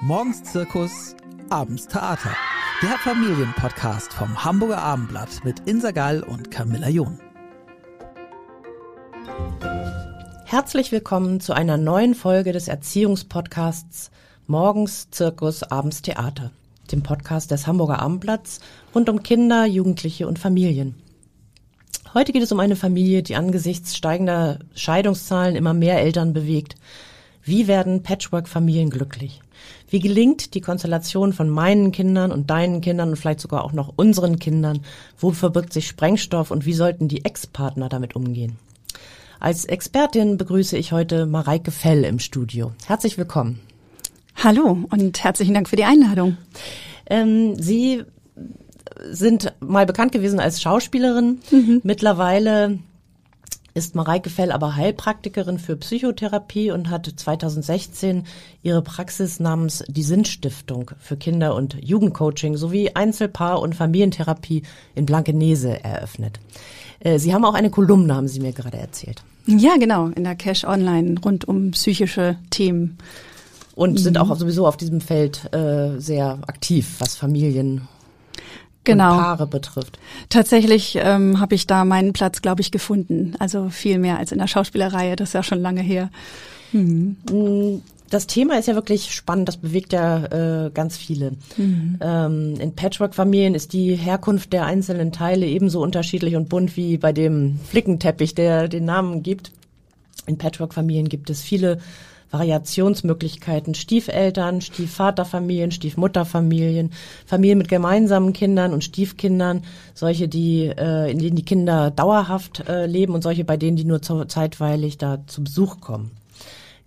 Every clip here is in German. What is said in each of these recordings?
Morgens Zirkus, abends Theater. Der Familienpodcast vom Hamburger Abendblatt mit Insa Gall und Camilla John. Herzlich willkommen zu einer neuen Folge des Erziehungspodcasts Morgens Zirkus, abends Theater, dem Podcast des Hamburger Abendblatts rund um Kinder, Jugendliche und Familien. Heute geht es um eine Familie, die angesichts steigender Scheidungszahlen immer mehr Eltern bewegt. Wie werden Patchwork-Familien glücklich? Wie gelingt die Konstellation von meinen Kindern und deinen Kindern und vielleicht sogar auch noch unseren Kindern? Wo verbirgt sich Sprengstoff und wie sollten die Ex-Partner damit umgehen? Als Expertin begrüße ich heute Mareike Fell im Studio. Herzlich willkommen. Hallo und herzlichen Dank für die Einladung. Ähm, Sie sind mal bekannt gewesen als Schauspielerin. Mhm. Mittlerweile ist Mareike Fell aber Heilpraktikerin für Psychotherapie und hat 2016 ihre Praxis namens die Sinnstiftung für Kinder- und Jugendcoaching sowie Einzelpaar- und Familientherapie in Blankenese eröffnet. Äh, Sie haben auch eine Kolumne, haben Sie mir gerade erzählt. Ja, genau, in der Cash Online rund um psychische Themen. Und mhm. sind auch sowieso auf diesem Feld äh, sehr aktiv, was Familien genau. Paare betrifft. Tatsächlich ähm, habe ich da meinen Platz, glaube ich, gefunden. Also viel mehr als in der Schauspielerei, das ist ja schon lange her. Mhm. Das Thema ist ja wirklich spannend, das bewegt ja äh, ganz viele. Mhm. Ähm, in Patchwork-Familien ist die Herkunft der einzelnen Teile ebenso unterschiedlich und bunt wie bei dem Flickenteppich, der den Namen gibt. In Patchwork-Familien gibt es viele Variationsmöglichkeiten, Stiefeltern, Stiefvaterfamilien, Stiefmutterfamilien, Familien mit gemeinsamen Kindern und Stiefkindern, solche, die äh, in denen die Kinder dauerhaft äh, leben und solche, bei denen die nur zu, zeitweilig da zu Besuch kommen.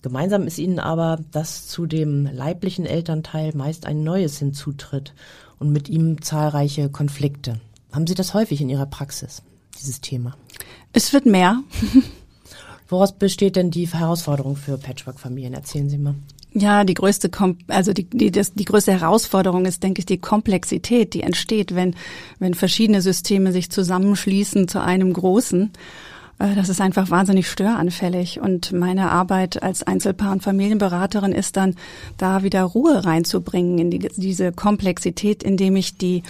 Gemeinsam ist ihnen aber, dass zu dem leiblichen Elternteil meist ein neues hinzutritt und mit ihm zahlreiche Konflikte. Haben Sie das häufig in Ihrer Praxis, dieses Thema? Es wird mehr. Woraus besteht denn die Herausforderung für Patchwork-Familien? Erzählen Sie mal. Ja, die größte, Kom also die, die, das, die größte Herausforderung ist, denke ich, die Komplexität, die entsteht, wenn, wenn verschiedene Systeme sich zusammenschließen zu einem großen. Äh, das ist einfach wahnsinnig störanfällig. Und meine Arbeit als Einzelpaar- und Familienberaterin ist dann, da wieder Ruhe reinzubringen in die, diese Komplexität, indem ich die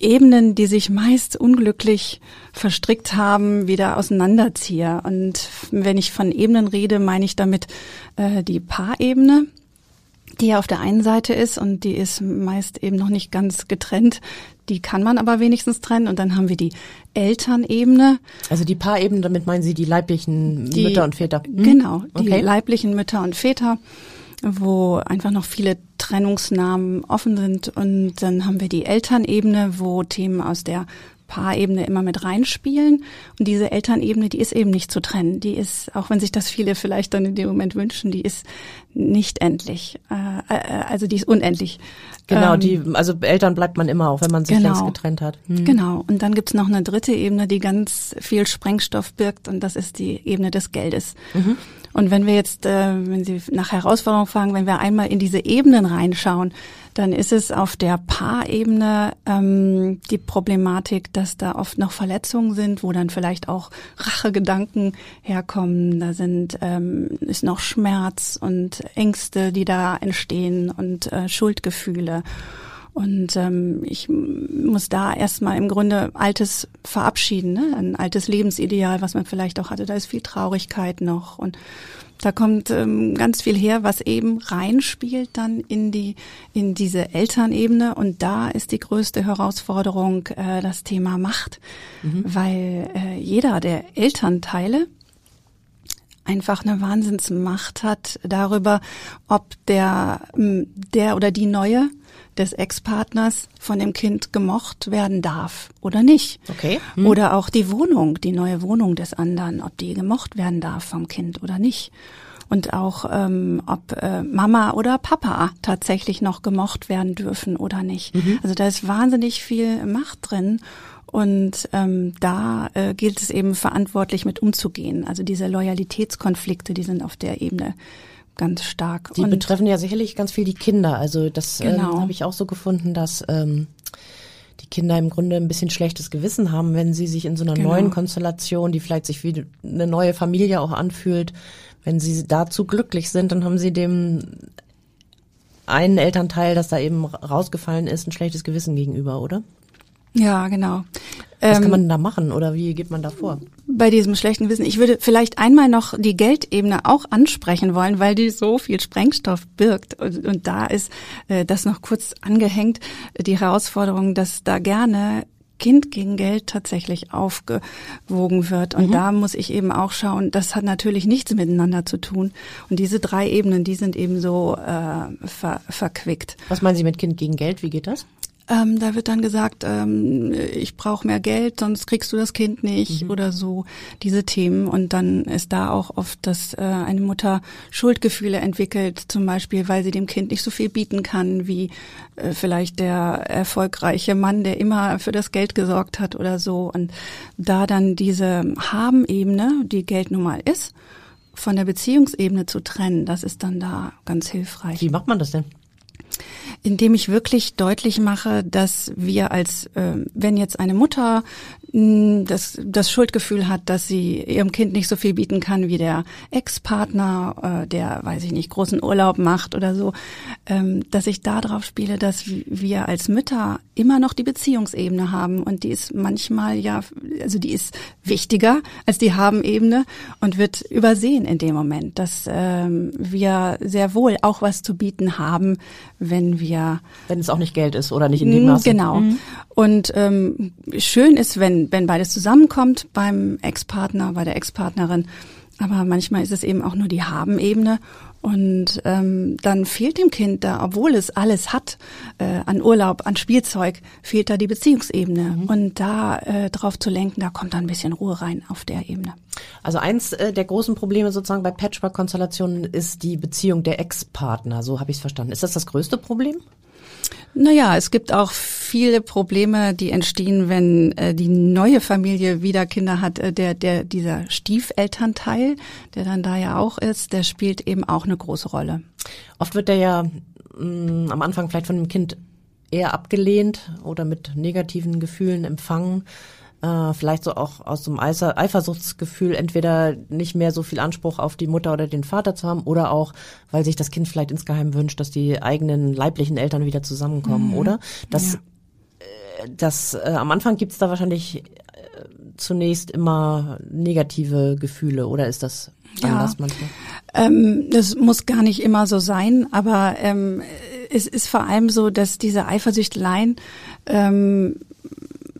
Ebenen, die sich meist unglücklich verstrickt haben, wieder auseinanderziehe. Und wenn ich von Ebenen rede, meine ich damit äh, die Paarebene, die ja auf der einen Seite ist und die ist meist eben noch nicht ganz getrennt. Die kann man aber wenigstens trennen. Und dann haben wir die Elternebene. Also die Paarebene, damit meinen Sie die leiblichen die, Mütter und Väter? Hm? Genau, die okay. leiblichen Mütter und Väter wo einfach noch viele Trennungsnamen offen sind. Und dann haben wir die Elternebene, wo Themen aus der Paarebene immer mit reinspielen. Und diese Elternebene, die ist eben nicht zu trennen. Die ist, auch wenn sich das viele vielleicht dann in dem Moment wünschen, die ist nicht endlich. Äh, äh, also die ist unendlich. Genau, ähm, die, also Eltern bleibt man immer, auch wenn man sich genau, längst getrennt hat. Hm. Genau. Und dann gibt's noch eine dritte Ebene, die ganz viel Sprengstoff birgt, und das ist die Ebene des Geldes. Mhm. Und wenn wir jetzt, äh, wenn Sie nach Herausforderungen fragen, wenn wir einmal in diese Ebenen reinschauen, dann ist es auf der Paarebene ähm, die Problematik, dass da oft noch Verletzungen sind, wo dann vielleicht auch Rachegedanken herkommen. Da sind ähm, ist noch Schmerz und Ängste, die da entstehen und äh, Schuldgefühle. Und ähm, ich muss da erstmal im Grunde Altes verabschieden, ne? ein altes Lebensideal, was man vielleicht auch hatte. Da ist viel Traurigkeit noch und da kommt ähm, ganz viel her, was eben reinspielt dann in die in diese Elternebene und da ist die größte Herausforderung äh, das Thema Macht, mhm. weil äh, jeder der Elternteile einfach eine Wahnsinnsmacht hat darüber, ob der der oder die neue des Ex-Partners von dem Kind gemocht werden darf oder nicht. Okay. Hm. Oder auch die Wohnung, die neue Wohnung des anderen, ob die gemocht werden darf vom Kind oder nicht. Und auch ähm, ob äh, Mama oder Papa tatsächlich noch gemocht werden dürfen oder nicht. Mhm. Also da ist wahnsinnig viel Macht drin. Und ähm, da äh, gilt es eben verantwortlich mit umzugehen. Also diese Loyalitätskonflikte, die sind auf der Ebene ganz stark. Die und betreffen ja sicherlich ganz viel die Kinder. Also das ähm, genau. ähm, habe ich auch so gefunden, dass ähm, die Kinder im Grunde ein bisschen schlechtes Gewissen haben, wenn sie sich in so einer genau. neuen Konstellation, die vielleicht sich wie eine neue Familie auch anfühlt, wenn sie dazu glücklich sind, dann haben sie dem einen Elternteil, das da eben rausgefallen ist, ein schlechtes Gewissen gegenüber, oder? Ja, genau. Was kann ähm, man da machen oder wie geht man da vor? Bei diesem schlechten Wissen. Ich würde vielleicht einmal noch die Geldebene auch ansprechen wollen, weil die so viel Sprengstoff birgt. Und, und da ist äh, das noch kurz angehängt, die Herausforderung, dass da gerne Kind gegen Geld tatsächlich aufgewogen wird. Und mhm. da muss ich eben auch schauen, das hat natürlich nichts miteinander zu tun. Und diese drei Ebenen, die sind eben so äh, ver verquickt. Was meinen Sie mit Kind gegen Geld? Wie geht das? Ähm, da wird dann gesagt, ähm, ich brauche mehr Geld, sonst kriegst du das Kind nicht mhm. oder so diese Themen. Und dann ist da auch oft, dass äh, eine Mutter Schuldgefühle entwickelt, zum Beispiel, weil sie dem Kind nicht so viel bieten kann wie äh, vielleicht der erfolgreiche Mann, der immer für das Geld gesorgt hat oder so. Und da dann diese Haben-Ebene, die Geld nun mal ist, von der Beziehungsebene zu trennen, das ist dann da ganz hilfreich. Wie macht man das denn? Indem ich wirklich deutlich mache, dass wir als, äh, wenn jetzt eine Mutter das, das Schuldgefühl hat, dass sie ihrem Kind nicht so viel bieten kann wie der Ex-Partner, äh, der, weiß ich nicht, großen Urlaub macht oder so, ähm, dass ich da drauf spiele, dass wir als Mütter immer noch die Beziehungsebene haben und die ist manchmal ja, also die ist wichtiger als die Haben-Ebene und wird übersehen in dem Moment, dass ähm, wir sehr wohl auch was zu bieten haben, wenn wir wenn es auch nicht Geld ist oder nicht in dem Maße. Genau. Mhm. Und ähm, schön ist, wenn, wenn beides zusammenkommt beim Ex-Partner, bei der Ex-Partnerin. Aber manchmal ist es eben auch nur die Haben-Ebene. Und ähm, dann fehlt dem Kind da, obwohl es alles hat, äh, an Urlaub, an Spielzeug, fehlt da die Beziehungsebene. Mhm. Und da äh, drauf zu lenken, da kommt da ein bisschen Ruhe rein auf der Ebene. Also eins äh, der großen Probleme sozusagen bei Patchwork-Konstellationen ist die Beziehung der Ex-Partner. So habe ich es verstanden. Ist das das größte Problem? Naja, es gibt auch viele Probleme, die entstehen, wenn äh, die neue Familie wieder Kinder hat. Äh, der, der, dieser Stiefelternteil, der dann da ja auch ist, der spielt eben auch eine große Rolle. Oft wird der ja mh, mm, am Anfang vielleicht von dem Kind eher abgelehnt oder mit negativen Gefühlen empfangen äh, vielleicht so auch aus dem Eifersuchtsgefühl entweder nicht mehr so viel Anspruch auf die Mutter oder den Vater zu haben oder auch, weil sich das Kind vielleicht insgeheim wünscht, dass die eigenen leiblichen Eltern wieder zusammenkommen, mhm. oder? Das, ja. äh, das äh, am Anfang gibt's da wahrscheinlich äh, zunächst immer negative Gefühle oder ist das anders ja. manchmal? Ähm, das muss gar nicht immer so sein, aber ähm, es ist vor allem so, dass diese Eifersüchteleien ähm,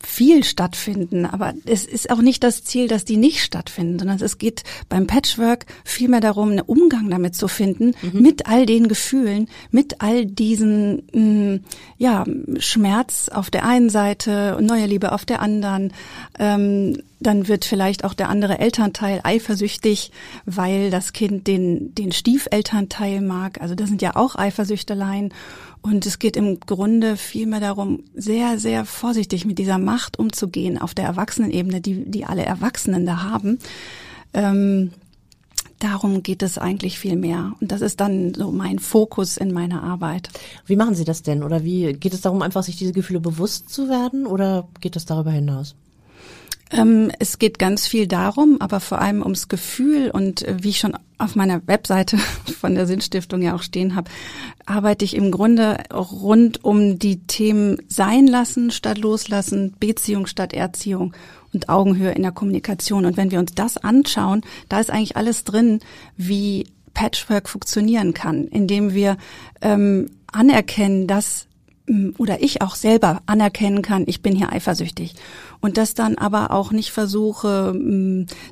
viel stattfinden, aber es ist auch nicht das Ziel, dass die nicht stattfinden, sondern es geht beim Patchwork vielmehr darum, einen Umgang damit zu finden, mhm. mit all den Gefühlen, mit all diesen mh, mm, ja, Schmerz auf der einen Seite und neue Liebe auf der anderen. Ähm, dann wird vielleicht auch der andere Elternteil eifersüchtig, weil das Kind den, den Stiefelternteil mag. Also das sind ja auch Eifersüchteleien. Und es geht im Grunde vielmehr darum, sehr, sehr vorsichtig mit dieser Macht umzugehen auf der Erwachsenenebene, die, die alle Erwachsenen da haben. Ähm, darum geht es eigentlich viel mehr. Und das ist dann so mein Fokus in meiner Arbeit. Wie machen Sie das denn? Oder wie geht es darum, einfach sich diese Gefühle bewusst zu werden? Oder geht es darüber hinaus? Ähm, es geht ganz viel darum, aber vor allem ums Gefühl und äh, wie ich schon auf meiner Webseite von der Sinnstiftung ja auch stehen habe, arbeite ich im Grunde rund um die Themen sein lassen statt loslassen, Beziehung statt Erziehung und Augenhöhe in der Kommunikation. Und wenn wir uns das anschauen, da ist eigentlich alles drin, wie Patchwork funktionieren kann, indem wir ähm, anerkennen, dass oder ich auch selber anerkennen kann, ich bin hier eifersüchtig. Und das dann aber auch nicht versuche,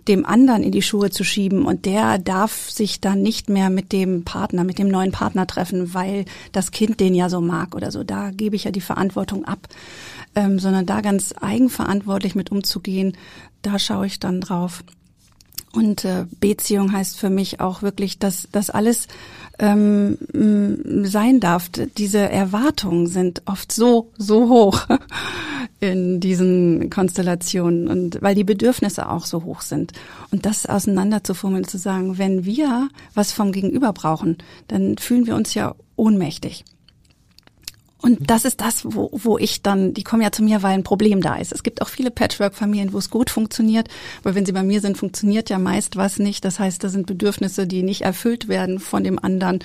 dem anderen in die Schuhe zu schieben und der darf sich dann nicht mehr mit dem Partner, mit dem neuen Partner treffen, weil das Kind den ja so mag oder so. Da gebe ich ja die Verantwortung ab, ähm, sondern da ganz eigenverantwortlich mit umzugehen, da schaue ich dann drauf. Und äh, Beziehung heißt für mich auch wirklich, dass das alles ähm, sein darf. Diese Erwartungen sind oft so, so hoch in diesen Konstellationen und weil die Bedürfnisse auch so hoch sind. Und das auseinanderzufummeln, zu sagen, wenn wir was vom Gegenüber brauchen, dann fühlen wir uns ja ohnmächtig. Und das ist das, wo, wo ich dann, die kommen ja zu mir, weil ein Problem da ist. Es gibt auch viele Patchwork-Familien, wo es gut funktioniert, weil wenn sie bei mir sind, funktioniert ja meist was nicht. Das heißt, da sind Bedürfnisse, die nicht erfüllt werden von dem anderen.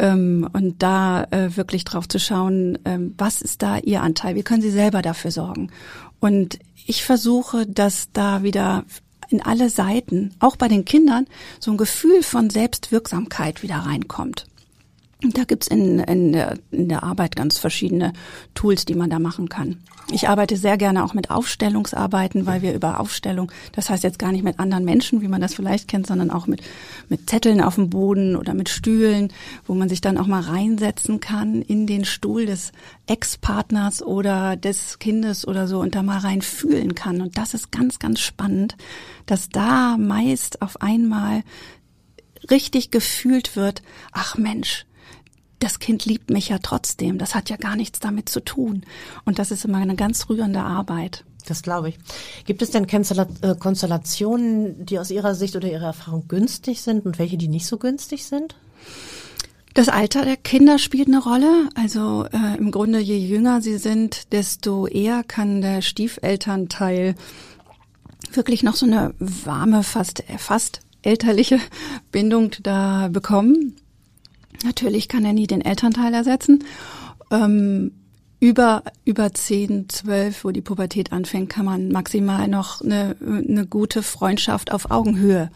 Ähm, und da äh, wirklich drauf zu schauen, ähm, was ist da Ihr Anteil? Wie können Sie selber dafür sorgen? Und ich versuche, dass da wieder in alle Seiten, auch bei den Kindern, so ein Gefühl von Selbstwirksamkeit wieder reinkommt. Da gibt's in, in, der, in der Arbeit ganz verschiedene Tools, die man da machen kann. Ich arbeite sehr gerne auch mit Aufstellungsarbeiten, weil wir über Aufstellung, das heißt jetzt gar nicht mit anderen Menschen, wie man das vielleicht kennt, sondern auch mit, mit Zetteln auf dem Boden oder mit Stühlen, wo man sich dann auch mal reinsetzen kann in den Stuhl des Ex-Partners oder des Kindes oder so und da mal rein fühlen kann. Und das ist ganz, ganz spannend, dass da meist auf einmal richtig gefühlt wird, ach Mensch, das Kind liebt mich ja trotzdem. Das hat ja gar nichts damit zu tun. Und das ist immer eine ganz rührende Arbeit. Das glaube ich. Gibt es denn äh, Konstellationen, die aus Ihrer Sicht oder Ihrer Erfahrung günstig sind und welche, die nicht so günstig sind? Das Alter der Kinder spielt eine Rolle. Also äh, im Grunde, je jünger sie sind, desto eher kann der Stiefelternteil wirklich noch so eine warme, fast, fast elterliche Bindung da bekommen. Natürlich kann er nie den Elternteil ersetzen. Ähm, über, über 10, 12, wo die Pubertät anfängt, kann man maximal noch eine, eine gute Freundschaft auf Augenhöhe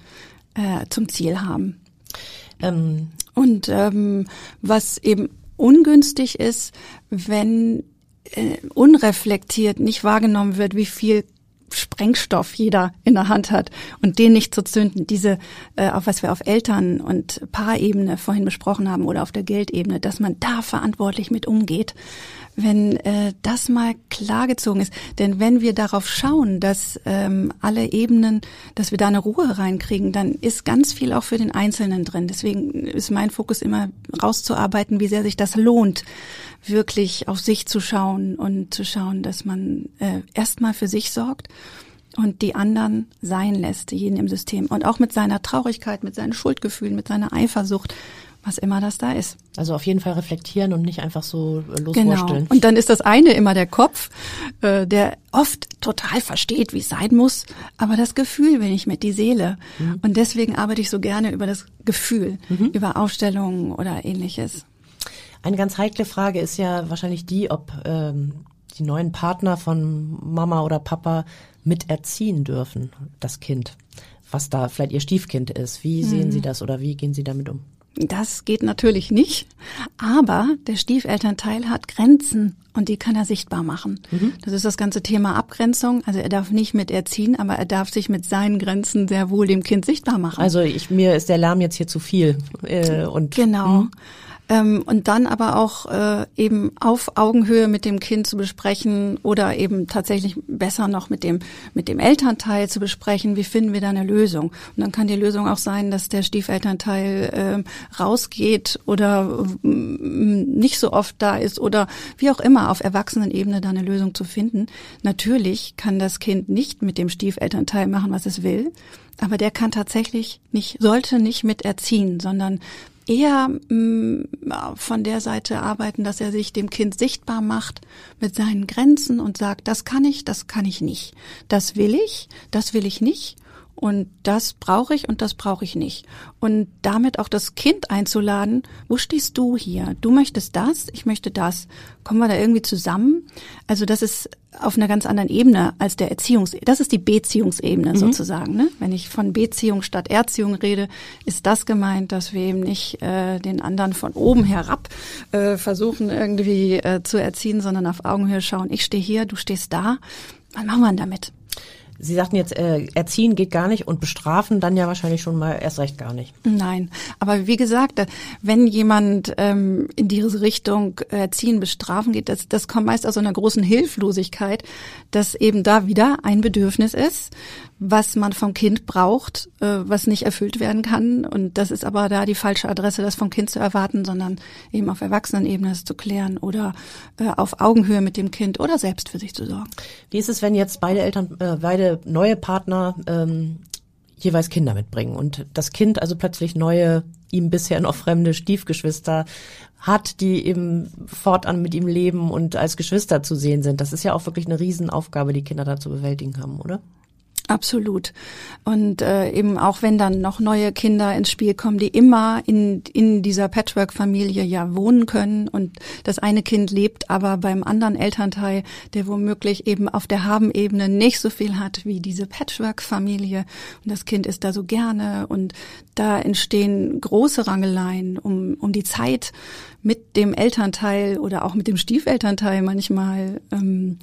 äh, zum Ziel haben. Ähm. Und ähm, was eben ungünstig ist, wenn äh, unreflektiert nicht wahrgenommen wird, wie viel Sprengstoff jeder in der Hand hat und den nicht zu zünden, diese, äh, auf was wir auf Eltern- und Paarebene vorhin besprochen haben oder auf der Geldebene, dass man da verantwortlich mit umgeht, wenn äh, das mal klargezogen ist. Denn wenn wir darauf schauen, dass ähm, alle Ebenen, dass wir da eine Ruhe reinkriegen, dann ist ganz viel auch für den Einzelnen drin. Deswegen ist mein Fokus immer rauszuarbeiten, wie sehr sich das lohnt, wirklich auf sich zu schauen und zu schauen, dass man äh, erstmal für sich sorgt und die anderen sein lässt, jeden im System. Und auch mit seiner Traurigkeit, mit seinen Schuldgefühlen, mit seiner Eifersucht, was immer das da ist. Also auf jeden Fall reflektieren und nicht einfach so äh, loswursteln. Genau. Und dann ist das eine immer der Kopf, äh, der oft total versteht, wie es sein muss, aber das Gefühl will ich mit, die Seele. Mhm. Und deswegen arbeite ich so gerne über das Gefühl, mhm. über Aufstellungen oder ähnliches. Eine ganz heikle Frage ist ja wahrscheinlich die, ob ähm, die neuen Partner von Mama oder Papa miterziehen dürfen, das Kind, was da vielleicht ihr Stiefkind ist. Wie sehen mhm. Sie das oder wie gehen Sie damit um? Das geht natürlich nicht, aber der Stiefelternteil hat Grenzen und die kann er sichtbar machen. Mhm. Das ist das ganze Thema Abgrenzung. Also er darf nicht mit erziehen, aber er darf sich mit seinen Grenzen sehr wohl dem Kind sichtbar machen. Also ich, mir ist der Lärm jetzt hier zu viel. Äh, und genau. Mh. Ähm, und dann aber auch äh, eben auf Augenhöhe mit dem Kind zu besprechen oder eben tatsächlich besser noch mit dem mit dem Elternteil zu besprechen, wie finden wir da eine Lösung. Und dann kann die Lösung auch sein, dass der Stiefelternteil äh, rausgeht oder äh, nicht so oft da ist oder wie auch immer auf Erwachsenenebene da eine Lösung zu finden. Natürlich kann das Kind nicht mit dem Stiefelternteil machen, was es will. Aber der kann tatsächlich nicht, sollte nicht mit erziehen, sondern eher mh, mm, von der Seite arbeiten, dass er sich dem Kind sichtbar macht mit seinen Grenzen und sagt, das kann ich, das kann ich nicht. Das will ich, das will ich nicht. Und das brauche ich und das brauche ich nicht. Und damit auch das Kind einzuladen, wo stehst du hier? Du möchtest das, ich möchte das. Kommen wir da irgendwie zusammen? Also das ist auf einer ganz anderen Ebene als der Erziehungs, das ist die Beziehungsebene mhm. sozusagen. Ne? Wenn ich von Beziehung statt Erziehung rede, ist das gemeint, dass wir eben nicht äh, den anderen von oben herab äh, versuchen irgendwie äh, zu erziehen, sondern auf Augenhöhe schauen. Ich stehe hier, du stehst da. Was machen wir denn damit? Sie sagten jetzt, äh, erziehen geht gar nicht und bestrafen dann ja wahrscheinlich schon mal erst recht gar nicht. Nein, aber wie gesagt, wenn jemand ähm, in diese Richtung erziehen, bestrafen geht, das, das kommt meist aus einer großen Hilflosigkeit, dass eben da wieder ein Bedürfnis ist, was man vom Kind braucht, äh, was nicht erfüllt werden kann. Und das ist aber da die falsche Adresse, das vom Kind zu erwarten, sondern eben auf Erwachsenenebene es zu klären oder äh, auf Augenhöhe mit dem Kind oder selbst für sich zu sorgen. Wie ist es, wenn jetzt beide Eltern, äh, beide neue Partner ähm, jeweils Kinder mitbringen und das Kind also plötzlich neue, ihm bisher noch fremde Stiefgeschwister hat, die eben fortan mit ihm leben und als Geschwister zu sehen sind. Das ist ja auch wirklich eine Riesenaufgabe, die Kinder da zu bewältigen haben, oder? Absolut. Und äh, eben auch wenn dann noch neue Kinder ins Spiel kommen, die immer in, in dieser Patchwork-Familie ja wohnen können und das eine Kind lebt aber beim anderen Elternteil, der womöglich eben auf der Haben-Ebene nicht so viel hat wie diese Patchwork-Familie und das Kind ist da so gerne und da entstehen große Rangeleien um, um die Zeit mit dem Elternteil oder auch mit dem Stiefelternteil manchmal. Ähm,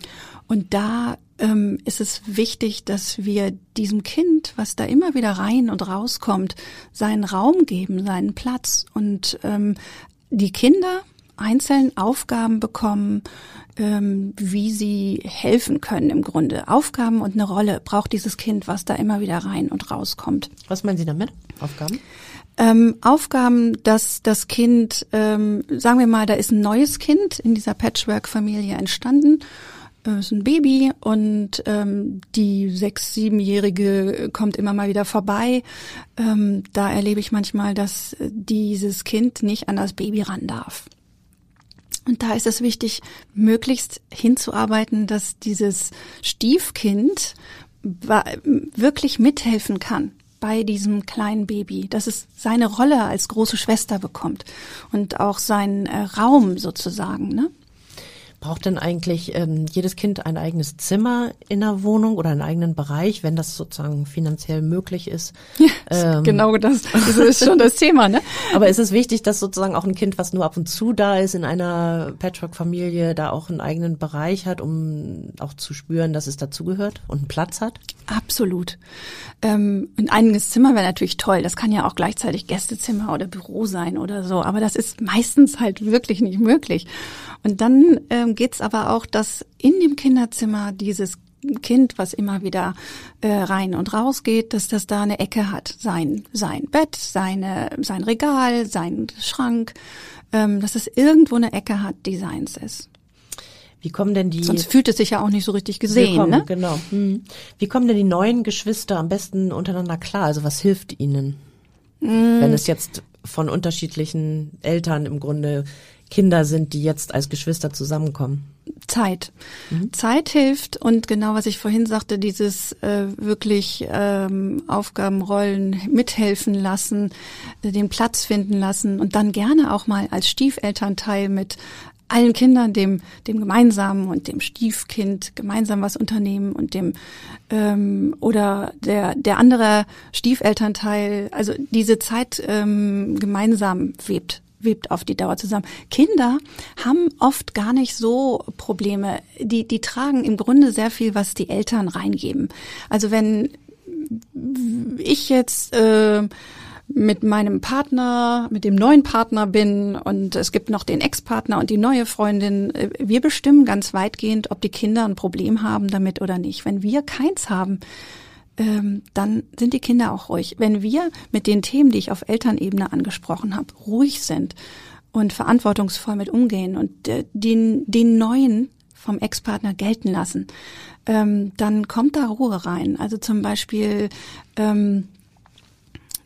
und da ähm, ist es wichtig, dass wir diesem Kind, was da immer wieder rein und rauskommt, seinen Raum geben, seinen Platz und ähm, die Kinder einzeln Aufgaben bekommen, ähm, wie sie helfen können im Grunde. Aufgaben und eine Rolle braucht dieses Kind, was da immer wieder rein und rauskommt. Was meinen Sie damit? Aufgaben? Ähm, Aufgaben, dass das Kind, ähm, sagen wir mal, da ist ein neues Kind in dieser Patchwork-Familie entstanden ist ein Baby und ähm, die sechs, siebenjährige kommt immer mal wieder vorbei. Ähm, da erlebe ich manchmal, dass dieses Kind nicht an das Baby ran darf. Und da ist es wichtig, möglichst hinzuarbeiten, dass dieses Stiefkind wirklich mithelfen kann bei diesem kleinen Baby, dass es seine Rolle als große Schwester bekommt und auch seinen äh, Raum sozusagen. Ne? Braucht denn eigentlich ähm, jedes Kind ein eigenes Zimmer in der Wohnung oder einen eigenen Bereich, wenn das sozusagen finanziell möglich ist? Ja, ähm, genau das, das ist schon das Thema, ne? Aber ist es wichtig, dass sozusagen auch ein Kind, was nur ab und zu da ist in einer Patchwork-Familie, da auch einen eigenen Bereich hat, um auch zu spüren, dass es dazugehört und einen Platz hat? Absolut. Ähm, ein eigenes Zimmer wäre natürlich toll. Das kann ja auch gleichzeitig Gästezimmer oder Büro sein oder so. Aber das ist meistens halt wirklich nicht möglich. Und dann ähm, geht es aber auch, dass in dem Kinderzimmer dieses Kind, was immer wieder äh, rein und raus geht, dass das da eine Ecke hat. Sein, sein Bett, seine, sein Regal, sein Schrank, ähm, dass es irgendwo eine Ecke hat, die seins ist. Wie kommen denn die? Sonst fühlt es sich ja auch nicht so richtig gesehen, kommen, ne? Genau. Hm. Wie kommen denn die neuen Geschwister am besten untereinander klar? Also was hilft ihnen, mm. wenn es jetzt von unterschiedlichen Eltern im Grunde Kinder sind, die jetzt als Geschwister zusammenkommen? Zeit. Mhm. Zeit hilft und genau was ich vorhin sagte, dieses äh, wirklich ähm, Aufgabenrollen mithelfen lassen, äh, den Platz finden lassen und dann gerne auch mal als Stiefelternteil mit allen Kindern, dem, dem gemeinsamen und dem Stiefkind gemeinsam was unternehmen und dem ähm, oder der, der andere Stiefelternteil, also diese Zeit ähm, gemeinsam webt webt auf die Dauer zusammen. Kinder haben oft gar nicht so Probleme. Die, die tragen im Grunde sehr viel, was die Eltern reingeben. Also wenn ich jetzt äh, mit meinem Partner, mit dem neuen Partner bin und es gibt noch den Ex-Partner und die neue Freundin. Äh, wir bestimmen ganz weitgehend, ob die Kinder ein Problem haben damit oder nicht. Wenn wir keins haben, ähm, dann sind die Kinder auch ruhig. Wenn wir mit den Themen, die ich auf Elternebene angesprochen habe, ruhig sind und verantwortungsvoll mit umgehen und äh, den, den neuen vom Ex-Partner gelten lassen, ähm, dann kommt da Ruhe rein. Also zum Beispiel ähm, äh,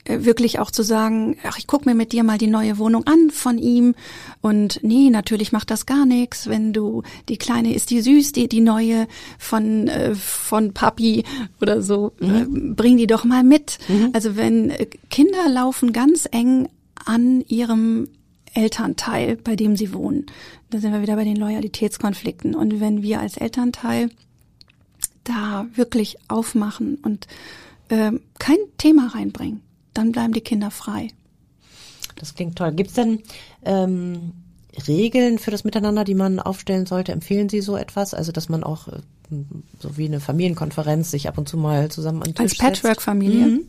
wirklich auch zu sagen, ach, ich guck mir mit dir mal die neue Wohnung an von ihm und nee, natürlich macht das gar nichts, wenn du die kleine ist die süß, die die neue von äh, von Papi oder so, mhm. äh, bring die doch mal mit. Mhm. Also wenn äh, Kinder laufen ganz eng an ihrem Elternteil, bei dem sie wohnen. Da sind wir wieder bei den Loyalitätskonflikten und wenn wir als Elternteil da wirklich aufmachen und äh, kein Thema reinbringen, dann bleiben die Kinder frei. Das klingt toll. Gibt es denn ähm, Regeln für das Miteinander, die man aufstellen sollte? Empfehlen Sie so etwas? Also, dass man auch äh, so wie eine Familienkonferenz sich ab und zu mal zusammen an Als Patchwork-Familie? Mhm.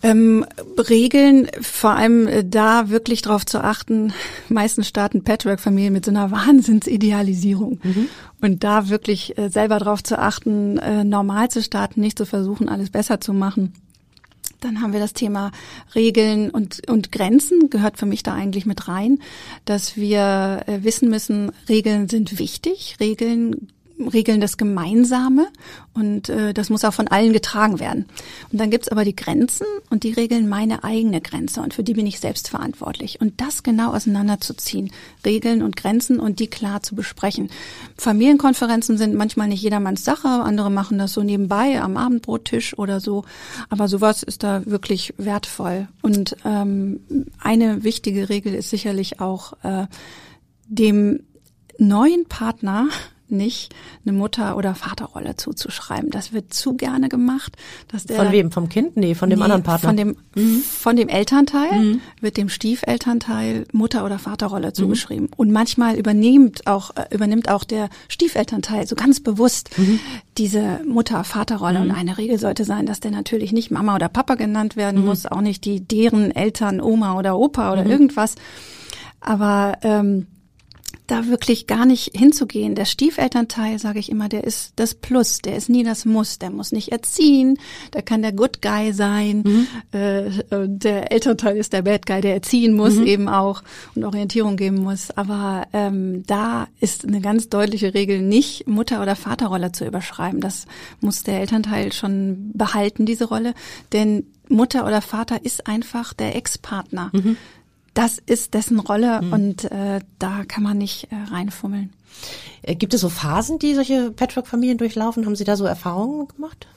Ähm, Regeln, vor allem äh, da wirklich darauf zu achten, meistens starten Patchwork-Familien mit so einer Wahnsinnsidealisierung. Mhm. Und da wirklich äh, selber darauf zu achten, normal zu starten, nicht zu versuchen, alles besser zu machen dann haben wir das Thema Regeln und, und Grenzen gehört für mich da eigentlich mit rein, dass wir äh, wissen müssen, Regeln sind wichtig. Regeln regeln das Gemeinsame und äh, das muss auch von allen getragen werden. Und dann gibt's aber die Grenzen und die regeln meine eigene Grenze und für die bin ich selbst verantwortlich. Und das genau auseinanderzuziehen, Regeln und Grenzen und die klar zu besprechen. Familienkonferenzen sind manchmal nicht jedermanns Sache, andere machen das so nebenbei am Abendbrottisch oder so, aber sowas ist da wirklich wertvoll. Und ähm, eine wichtige Regel ist sicherlich auch äh, dem neuen Partner nicht eine Mutter- oder Vaterrolle zuzuschreiben. Das wird zu gerne gemacht. Dass der, von wem? Vom Kind? Nee, von dem nee, anderen Partner. Von dem, mhm. von dem Elternteil mhm. wird dem Stiefelternteil Mutter- oder Vaterrolle zugeschrieben. Mhm. Und manchmal übernimmt auch, äh, übernimmt auch der Stiefelternteil so ganz bewusst mhm. diese Mutter-Vaterrolle. Und mhm. eine Regel sollte sein, dass der natürlich nicht Mama oder Papa genannt werden mhm. muss, auch nicht die deren Eltern, Oma oder Opa oder irgendwas. Aber ähm, da wirklich gar nicht hinzugehen. Der Stiefelternteil, sage ich immer, der ist das Plus, der ist nie das Muss, der muss nicht erziehen, da kann der Good Guy sein, mhm. äh, der Elternteil ist der Bad Guy, der erziehen muss mhm. eben auch und Orientierung geben muss. Aber ähm, da ist eine ganz deutliche Regel, nicht Mutter- oder Vaterrolle zu überschreiben. Das muss der Elternteil schon behalten, diese Rolle, denn Mutter oder Vater ist einfach der Ex-Partner. Mhm das ist dessen Rolle mhm. und äh, da kann man nicht äh, reinfummeln. Äh, gibt es so Phasen, die solche Patchwork-Familien durchlaufen? Haben Sie da so Erfahrungen gemacht?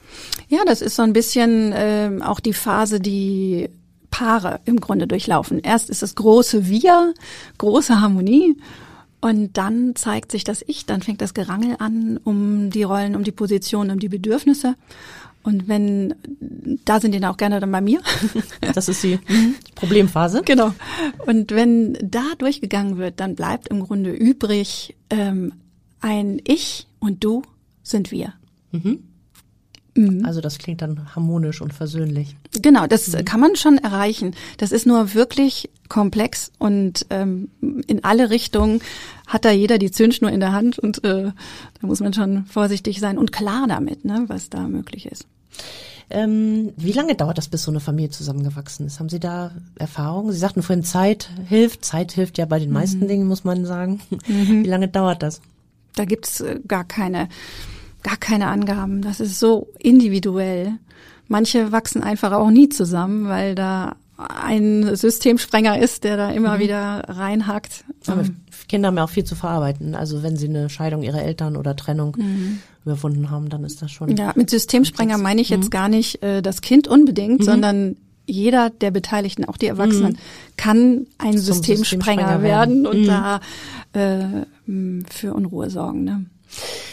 Ja, das ist so ein bisschen äh, auch die Phase, die Paare im Grunde durchlaufen. Erst ist es große Wir, große Harmonie. Und dann zeigt sich das Ich, dann fängt das Gerangel an um die Rollen, um die Positionen, um die Bedürfnisse. Und wenn, da sind die dann auch gerne dann bei mir. Das ist die Problemphase. Genau. Und wenn da durchgegangen wird, dann bleibt im Grunde übrig, ähm, ein Ich und du sind wir. Mhm. Mhm. Also das klingt dann harmonisch und versöhnlich. Genau, das mhm. kann man schon erreichen. Das ist nur wirklich komplex und ähm, in alle Richtungen hat da jeder die Zündschnur in der Hand und äh, da muss man schon vorsichtig sein und klar damit, ne, was da möglich ist. Ähm, wie lange dauert das, bis so eine Familie zusammengewachsen ist? Haben Sie da Erfahrungen? Sie sagten vorhin, Zeit hilft. Zeit hilft ja bei den meisten mhm. Dingen, muss man sagen. Mhm. Wie lange dauert das? Da gibt's äh, gar keine gar keine Angaben. Das ist so individuell. Manche wachsen einfach auch nie zusammen, weil da ein Systemsprenger ist, der da immer mhm. wieder reinhackt. Aber Kinder haben ja auch viel zu verarbeiten. Also wenn sie eine Scheidung ihrer Eltern oder Trennung mhm. überwunden haben, dann ist das schon. Ja, mit Systemsprenger meine ich jetzt mhm. gar nicht äh, das Kind unbedingt, mhm. sondern jeder der Beteiligten, auch die Erwachsenen, mhm. kann ein Systemsprenger, Systemsprenger, werden, werden und mhm. da äh, für Unruhe sorgen. Ne?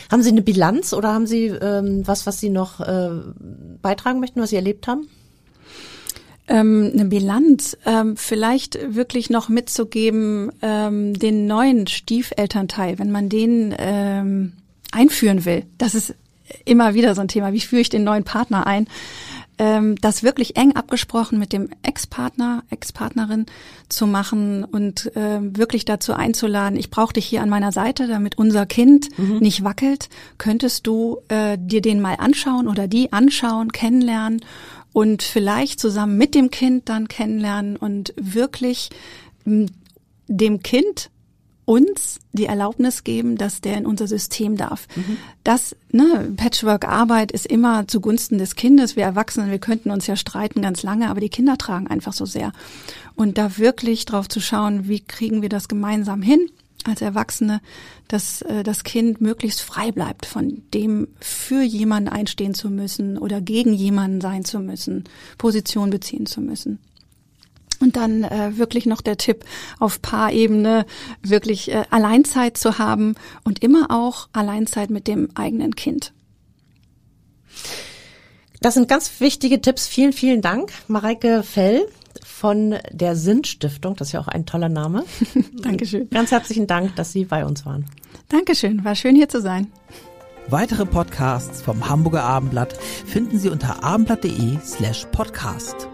Haben Sie eine Bilanz oder haben Sie ähm, was, was Sie noch äh, beitragen möchten, was Sie erlebt haben? Ähm, eine Bilanz, ähm, vielleicht wirklich noch mitzugeben, ähm, den neuen Stiefelternteil, wenn man den ähm, einführen will. Das ist immer wieder so ein Thema. Wie führe ich den neuen Partner ein? Ähm, das wirklich eng abgesprochen mit dem Ex-Partner, Ex-Partnerin zu machen und äh, wirklich dazu einzuladen, ich brauche dich hier an meiner Seite, damit unser Kind mhm. nicht wackelt. Könntest du äh, dir den mal anschauen oder die anschauen, kennenlernen und vielleicht zusammen mit dem Kind dann kennenlernen und wirklich dem Kind uns die Erlaubnis geben, dass der in unser System darf. Mhm. Das, ne, Patchwork-Arbeit ist immer zugunsten des Kindes. Wir Erwachsenen, wir könnten uns ja streiten ganz lange, aber die Kinder tragen einfach so sehr. Und da wirklich drauf zu schauen, wie kriegen wir das gemeinsam hin als Erwachsene, dass äh, das Kind möglichst frei bleibt von dem, für jemanden einstehen zu müssen oder gegen jemanden sein zu müssen, Position beziehen zu müssen. Und dann äh, wirklich noch der Tipp auf Paarebene, wirklich äh, Alleinzeit zu haben und immer auch Alleinzeit mit dem eigenen Kind. Das sind ganz wichtige Tipps. Vielen, vielen Dank, Mareike Fell von der Sinnstiftung. Das ist ja auch ein toller Name. Dankeschön. Ganz herzlichen Dank, dass Sie bei uns waren. Dankeschön. War schön hier zu sein. Weitere Podcasts vom Hamburger Abendblatt finden Sie unter abendblatt.de slash podcast.